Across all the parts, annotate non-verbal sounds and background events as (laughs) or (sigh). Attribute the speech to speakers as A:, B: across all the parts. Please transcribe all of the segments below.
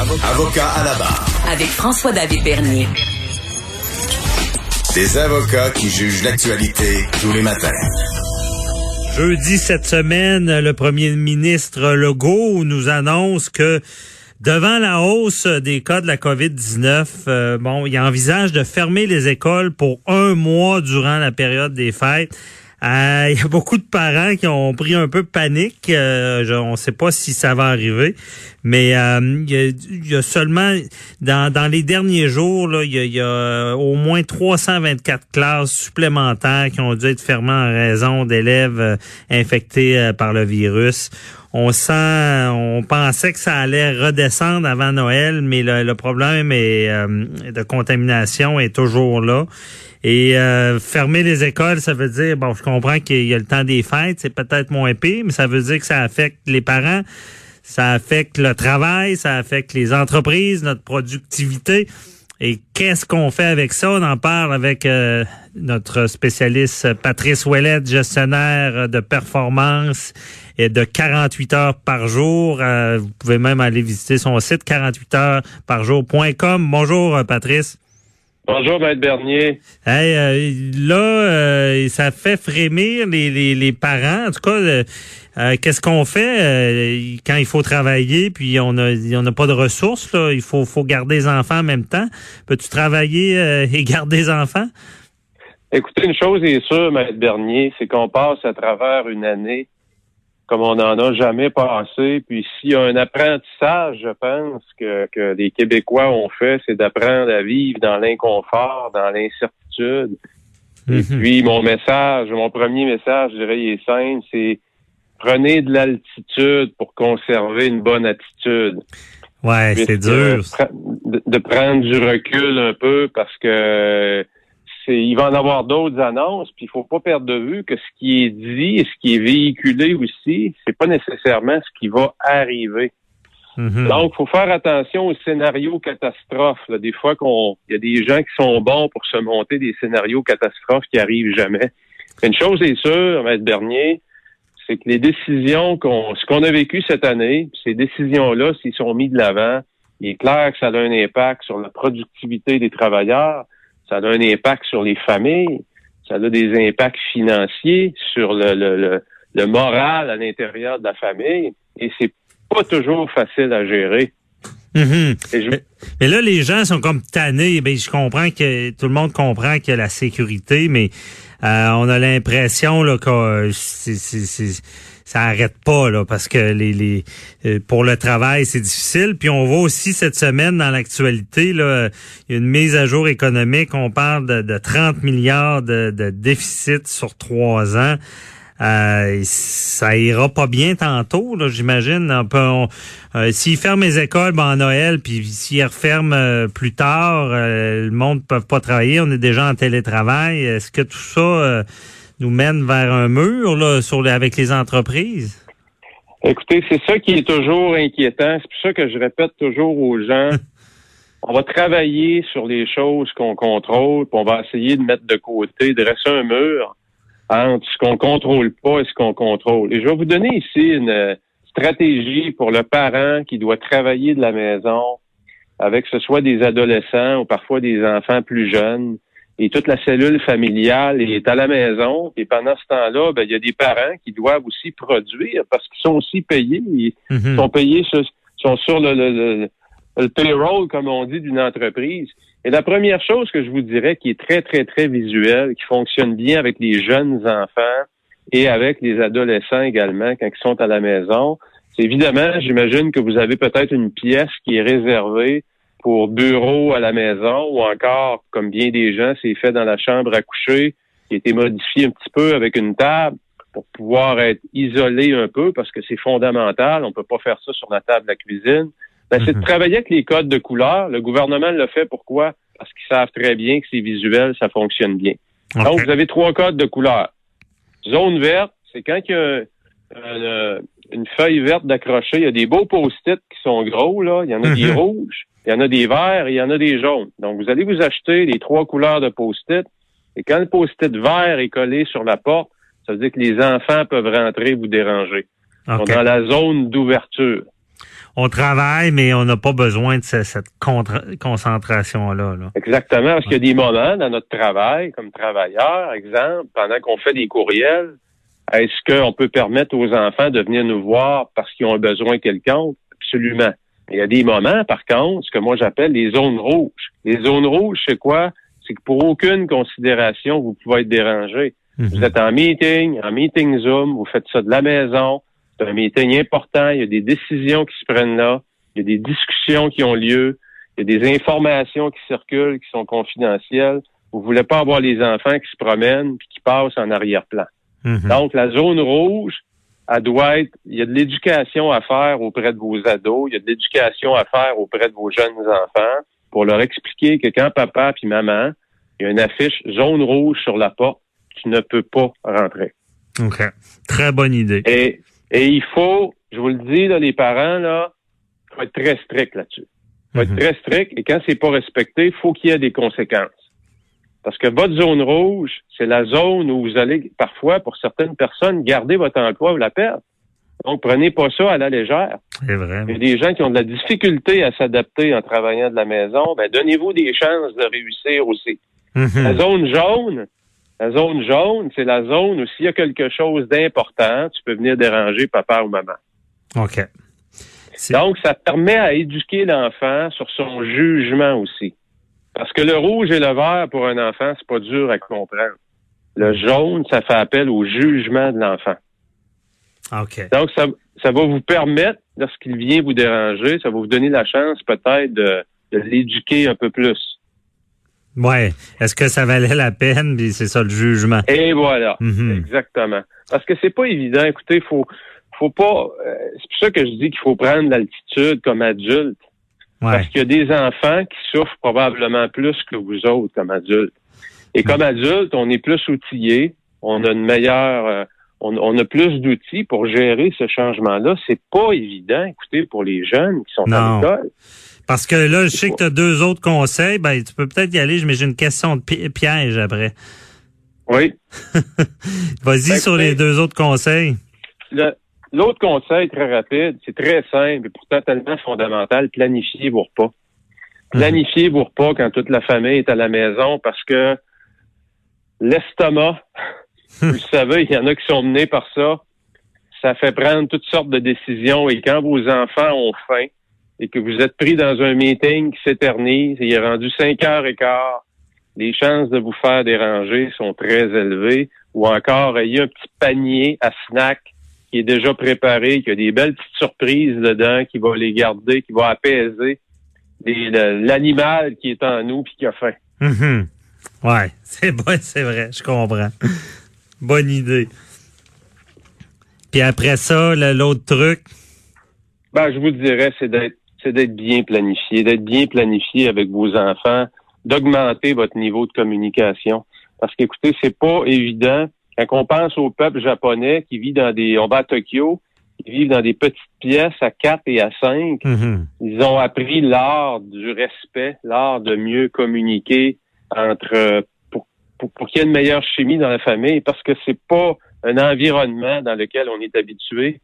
A: Avocat à la barre.
B: Avec François-David Bernier.
A: Des avocats qui jugent l'actualité tous les matins.
C: Jeudi cette semaine, le premier ministre Legault nous annonce que devant la hausse des cas de la COVID-19, euh, bon, il envisage de fermer les écoles pour un mois durant la période des fêtes. Euh, il y a beaucoup de parents qui ont pris un peu panique. Euh, on ne sait pas si ça va arriver, mais euh, il, y a, seulement dans, dans les derniers jours, il, y a, au moins 324 classes supplémentaires qui ont dû être fermées en raison d'élèves infectés par le virus. On sent, on pensait que ça allait redescendre avant Noël, mais le, problème est, de contamination est toujours là. Et euh, fermer les écoles, ça veut dire, bon, je comprends qu'il y a le temps des fêtes, c'est peut-être moins pire, mais ça veut dire que ça affecte les parents, ça affecte le travail, ça affecte les entreprises, notre productivité. Et qu'est-ce qu'on fait avec ça? On en parle avec euh, notre spécialiste Patrice Ouellet, gestionnaire de performance et de 48 heures par jour. Euh, vous pouvez même aller visiter son site 48 heures par jour.com. Bonjour Patrice.
D: Bonjour, Maître Bernier.
C: Hey, euh, là, euh, ça fait frémir les, les, les, parents. En tout cas, euh, qu'est-ce qu'on fait quand il faut travailler, puis on n'a pas de ressources, là, il faut, faut garder les enfants en même temps. Peux-tu travailler et garder les enfants?
D: Écoutez, une chose est sûre, Maître Bernier, c'est qu'on passe à travers une année comme on n'en a jamais passé. Puis s'il y a un apprentissage, je pense, que, que les Québécois ont fait, c'est d'apprendre à vivre dans l'inconfort, dans l'incertitude. Et mhm. puis mon message, mon premier message, je dirais, il est simple, c'est prenez de l'altitude pour conserver une bonne attitude.
C: Ouais, c'est dur.
D: de, prendre du recul un peu parce que il va en avoir d'autres annonces, puis il faut pas perdre de vue que ce qui est dit et ce qui est véhiculé aussi, c'est pas nécessairement ce qui va arriver. Mhm. Donc, il faut faire attention aux scénarios catastrophes. Des fois, qu'on, il y a des gens qui sont bons pour se monter des scénarios catastrophes qui arrivent jamais. Une chose est sûre, Maître Bernier, c'est que les décisions qu'on, ce qu'on a vécu cette année, ces décisions-là, s'ils sont mis de l'avant, il est clair que ça a un impact sur la productivité des travailleurs, ça a un impact sur les familles, ça a des impacts financiers sur le, le, le, moral à l'intérieur de la famille, et c'est pas toujours facile à gérer.
C: Mm-hmm. mais, là, les gens sont comme tannés. Ben, je comprends que tout le monde comprend qu'il y a la sécurité, mais euh, on a l'impression là que c'est ça arrête pas là parce que les, les euh, pour le travail c'est difficile. Puis on voit aussi cette semaine dans l'actualité là une mise à jour économique. On parle de, de 30 milliards de, de déficit sur trois ans. Euh, ça ira pas bien tantôt, là, j'imagine. Euh, s'ils ferment les écoles ben, en Noël, puis s'ils referment euh, plus tard, le monde ne peut pas travailler, on est déjà en télétravail. Est-ce que tout ça nous mène vers un mur là, sur avec les entreprises?
D: Écoutez, c'est ça qui est toujours inquiétant. C'est pour ça que je répète toujours aux gens, (laughs) on va travailler sur les choses qu'on contrôle, puis on va essayer de mettre de côté, de dresser un mur entre ce qu'on contrôle pas et ce qu'on contrôle. Et je vais vous donner ici une stratégie pour le parent qui doit travailler de la maison avec ce soit des adolescents ou parfois des enfants plus jeunes et toute la cellule familiale est à la maison. Et pendant ce temps-là, ben, il y a des parents qui doivent aussi produire parce qu'ils sont aussi payés. Ils mhm. sont payés, sur, sont sur le, le, le, payroll, comme on dit, d'une entreprise. Et la première chose que je vous dirais qui est très, très, très visuelle, qui fonctionne bien avec les jeunes enfants et avec les adolescents également quand ils sont à la maison, c'est évidemment, j'imagine que vous avez peut-être une pièce qui est réservée pour bureau à la maison ou encore, comme bien des gens, c'est fait dans la chambre à coucher, qui a été modifié un petit peu avec une table pour pouvoir être isolé un peu parce que c'est fondamental. On peut pas faire ça sur la table de la cuisine. Ben, c'est de mhm. travailler avec les codes de couleur. Le gouvernement le fait pourquoi? Parce qu'ils savent très bien que c'est visuel, ça fonctionne bien. Donc, vous avez trois codes de couleur. Zone verte, c'est quand il y a une feuille verte d'accrocher, il y a des beaux post-it qui sont gros, là. Il y en a des mhm. rouges. Il y en a des verts et il y en a des jaunes. Donc, vous allez vous acheter les trois couleurs de post-it. Et quand le post-it vert est collé sur la porte, ça veut dire que les enfants peuvent rentrer et vous déranger. dans la zone d'ouverture.
C: On travaille, mais on n'a pas besoin de ce- cette concentration-là. Là.
D: Exactement, parce qu'il y a des moments dans notre travail, comme travailleur, exemple, pendant qu'on fait des courriels, est-ce qu'on peut permettre aux enfants de venir nous voir parce qu'ils ont un besoin quelconque? Absolument. Il y a des moments, par contre, ce que moi j'appelle les zones rouges. Les zones rouges, c'est quoi? C'est que pour aucune considération, vous pouvez être dérangé. Vous
C: Mhm.
D: êtes en meeting, en meeting Zoom, vous faites ça de la maison. C'est un meeting important. Il y a des décisions qui se prennent là. Il y a des discussions qui ont lieu. Il y a des informations qui circulent, qui sont confidentielles. Vous voulez pas avoir les enfants qui se promènent puis qui passent en arrière-plan.
C: Mhm.
D: Donc, la zone rouge, elle doit être, il y a de l'éducation à faire auprès de vos ados, il y a de l'éducation à faire auprès de vos jeunes enfants pour leur expliquer que quand papa puis maman, il y a une affiche zone rouge sur la porte, tu ne peux pas rentrer.
C: OK. Très bonne idée.
D: Et, et il faut, je vous le dis, là, les parents, là, faut être très strict là-dessus. faut
C: Mhm.
D: être très strict et quand c'est pas respecté, il faut qu'il y ait des conséquences. Parce que votre zone rouge, c'est la zone où vous allez, parfois, pour certaines personnes, garder votre emploi ou la perdre. Donc, prenez pas ça à la légère.
C: C'est vrai.
D: Il y a des gens qui ont de la difficulté à s'adapter en travaillant de la maison. Ben, donnez-vous des chances de réussir aussi. La
C: Mhm.
D: zone jaune, la zone jaune, c'est la zone où s'il y a quelque chose d'important, tu peux venir déranger papa ou maman.
C: OK.
D: Donc, ça permet à éduquer l'enfant sur son jugement aussi. Parce que le rouge et le vert, pour un enfant, c'est pas dur à comprendre. Le jaune, ça fait appel au jugement de l'enfant.
C: OK.
D: Donc, ça, ça va vous permettre, lorsqu'il vient vous déranger, ça va vous donner la chance peut-être de, de l'éduquer un peu plus.
C: Ouais. Est-ce que ça valait la peine? Puis c'est ça le jugement.
D: Et voilà.
C: Mhm.
D: Exactement. Parce que c'est pas évident. Écoutez, faut, faut pas. euh, c'est pour ça que je dis qu'il faut prendre l'altitude comme adulte.
C: Ouais.
D: Parce qu'il y a des enfants qui souffrent probablement plus que vous autres comme adultes. Et comme adultes, on est plus outillés, on a une meilleure, euh, on, on a plus d'outils pour gérer ce changement-là. C'est pas évident, écoutez, pour les jeunes qui sont
C: Non.
D: à l'école.
C: Parce que là, je sais que tu as deux autres conseils. Ben, tu peux peut-être y aller, mais j'ai une question de pi- piège après.
D: Oui. (laughs)
C: Vas-y
D: Ben,
C: sur les deux autres conseils.
D: Le- L'autre conseil très rapide, c'est très simple et pourtant tellement fondamental, planifiez vos repas. Planifiez vos repas quand toute la famille est à la maison parce que l'estomac, (laughs) vous le savez, il y en a qui sont menés par ça, ça fait prendre toutes sortes de décisions et quand vos enfants ont faim et que vous êtes pris dans un meeting qui s'éternise et il est rendu cinq heures et quart, les chances de vous faire déranger sont très élevées ou encore ayez un petit panier à snack qui est déjà préparé, qui a des belles petites surprises dedans, qui va les garder, qui va apaiser l'animal qui est en nous puis qui a faim.
C: Mhm. Ouais, (laughs) c'est bon, c'est vrai, je comprends. Bonne idée. Puis après ça, l'autre truc,
D: Ben, je vous dirais, c'est d'être c'est d'être bien planifié, d'être bien planifié avec vos enfants, d'augmenter votre niveau de communication. Parce qu'écoutez, c'est pas évident. Quand on pense au peuple japonais qui vit dans des, on va à Tokyo, qui vivent dans des petites pièces à 4 et à 5,
C: mhm.
D: ils ont appris l'art du respect, l'art de mieux communiquer entre pour, pour, pour qu'il y ait une meilleure chimie dans la famille, parce que c'est pas un environnement dans lequel on est habitué.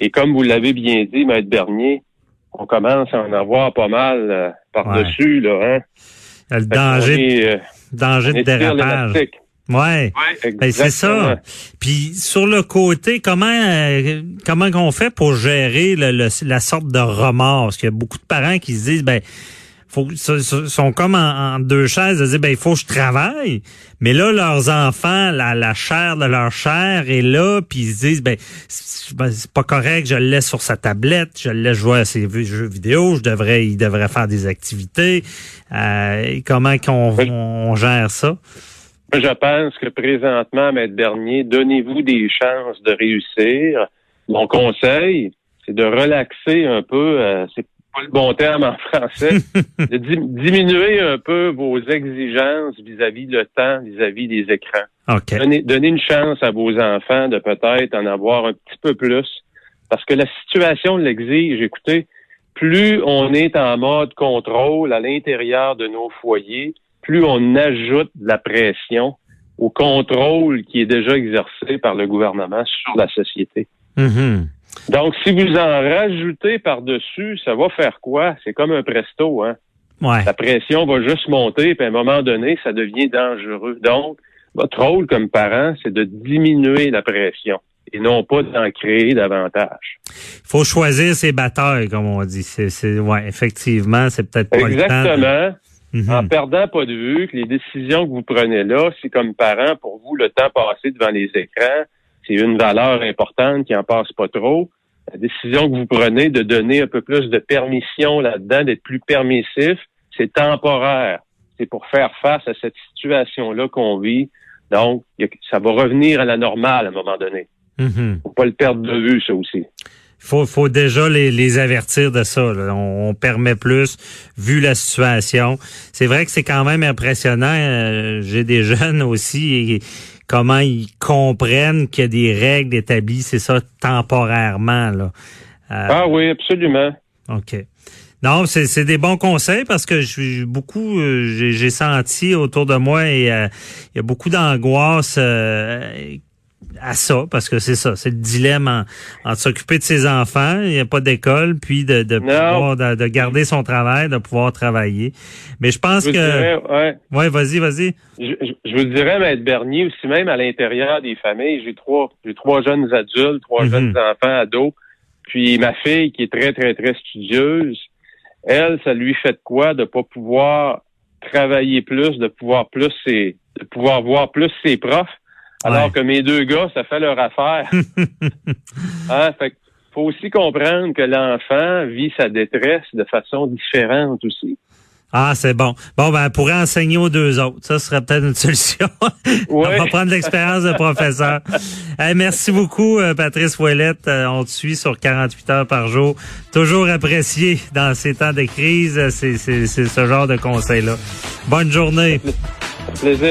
D: Et comme vous l'avez bien dit, Maître Bernier, on commence à en avoir pas mal euh, par-dessus, là, hein?
C: Le danger,
D: est, euh,
C: danger de dérapage. Ouais.
D: Ouais,
C: Ben, c'est ça. Puis sur le côté, comment euh, comment qu'on fait pour gérer le- le- la sorte de remords? Parce qu'il y a beaucoup de parents qui se disent ben faut so- so- sont comme en, en deux chaises de dire ben il faut que je travaille. Mais là leurs enfants, la, la chair de leur chair est là, puis ils se disent ben c'est ben, pas correct, je le laisse sur sa tablette, je le laisse jouer à ses jeux vidéo, je devrais il devrait faire des activités. Euh, et comment qu'on
D: Oui.
C: on gère ça?
D: Je pense que présentement, Maître Bernier, donnez-vous des chances de réussir. Mon conseil, c'est de relaxer un peu, euh, c'est pas le bon terme en français, (laughs) de di- diminuer un peu vos exigences vis-à-vis le temps, vis-à-vis des écrans.
C: OK.
D: Donnez, donnez une chance à vos enfants de peut-être en avoir un petit peu plus, parce que la situation l'exige. Écoutez, plus on est en mode contrôle à l'intérieur de nos foyers, plus on ajoute de la pression au contrôle qui est déjà exercé par le gouvernement sur la société.
C: Mhm.
D: Donc, si vous en rajoutez par-dessus, ça va faire quoi? C'est comme un presto, hein?
C: Ouais.
D: La pression va juste monter, puis à un moment donné, ça devient dangereux. Donc, votre rôle comme parent, c'est de diminuer la pression et non pas d'en créer davantage.
C: Il faut choisir ses batailles, comme on dit. C'est, c'est, ouais, effectivement, c'est peut-être pas le temps.
D: Exactement.
C: Mhm.
D: En perdant pas de vue que les décisions que vous prenez là, c'est comme parent, pour vous, le temps passé devant les écrans, c'est une valeur importante qui en passe pas trop. La décision que vous prenez de donner un peu plus de permission là-dedans, d'être plus permissif, c'est temporaire. C'est pour faire face à cette situation-là qu'on vit. Donc, il ça va revenir à la normale à un moment donné.
C: Mhm.
D: Faut pas le perdre de vue, ça aussi.
C: Faut, faut déjà les, les avertir de ça. là. On, on permet plus vu la situation. C'est vrai que c'est quand même impressionnant. euh, J'ai des (laughs) jeunes aussi et comment ils comprennent qu'il y a des règles établies. C'est ça temporairement là. Euh,
D: Ah oui, absolument.
C: OK. Non, c'est c'est des bons conseils parce que je suis beaucoup, euh, j'ai j'ai senti autour de moi et euh, il y a beaucoup d'angoisse euh, à ça parce que c'est ça, c'est le dilemme en, en s'occuper de ses enfants, il n'y a pas d'école, puis de de, pouvoir, de de garder son travail, de pouvoir travailler. Mais je pense
D: Je
C: que,
D: dirais, ouais,
C: ouais, vas-y, vas-y.
D: je, je- je vous dirais, Maître Bernier, aussi même à l'intérieur des familles, j'ai trois, j'ai trois jeunes adultes, trois
C: Mhm.
D: jeunes enfants ados, puis ma fille qui est très, très, très studieuse, elle, ça lui fait de quoi de pas pouvoir travailler plus, de pouvoir plus ses, de pouvoir voir plus ses profs, alors
C: Ouais.
D: que mes deux gars, ça fait leur affaire. (laughs) hein? Fait faut aussi comprendre que l'enfant vit sa détresse de façon différente aussi.
C: Ah, c'est bon. Bon, ben, elle pourrait enseigner aux deux autres. Ça serait peut-être une (laughs) solution. On va prendre l'expérience de professeur. (laughs) Hey, merci beaucoup, euh, Patrice Ouellette. Euh, on te suit sur 48 heures par jour. Toujours apprécié dans ces temps de crise. C'est, c'est, c'est ce genre de conseils-là. Bonne journée.
D: Plaisir.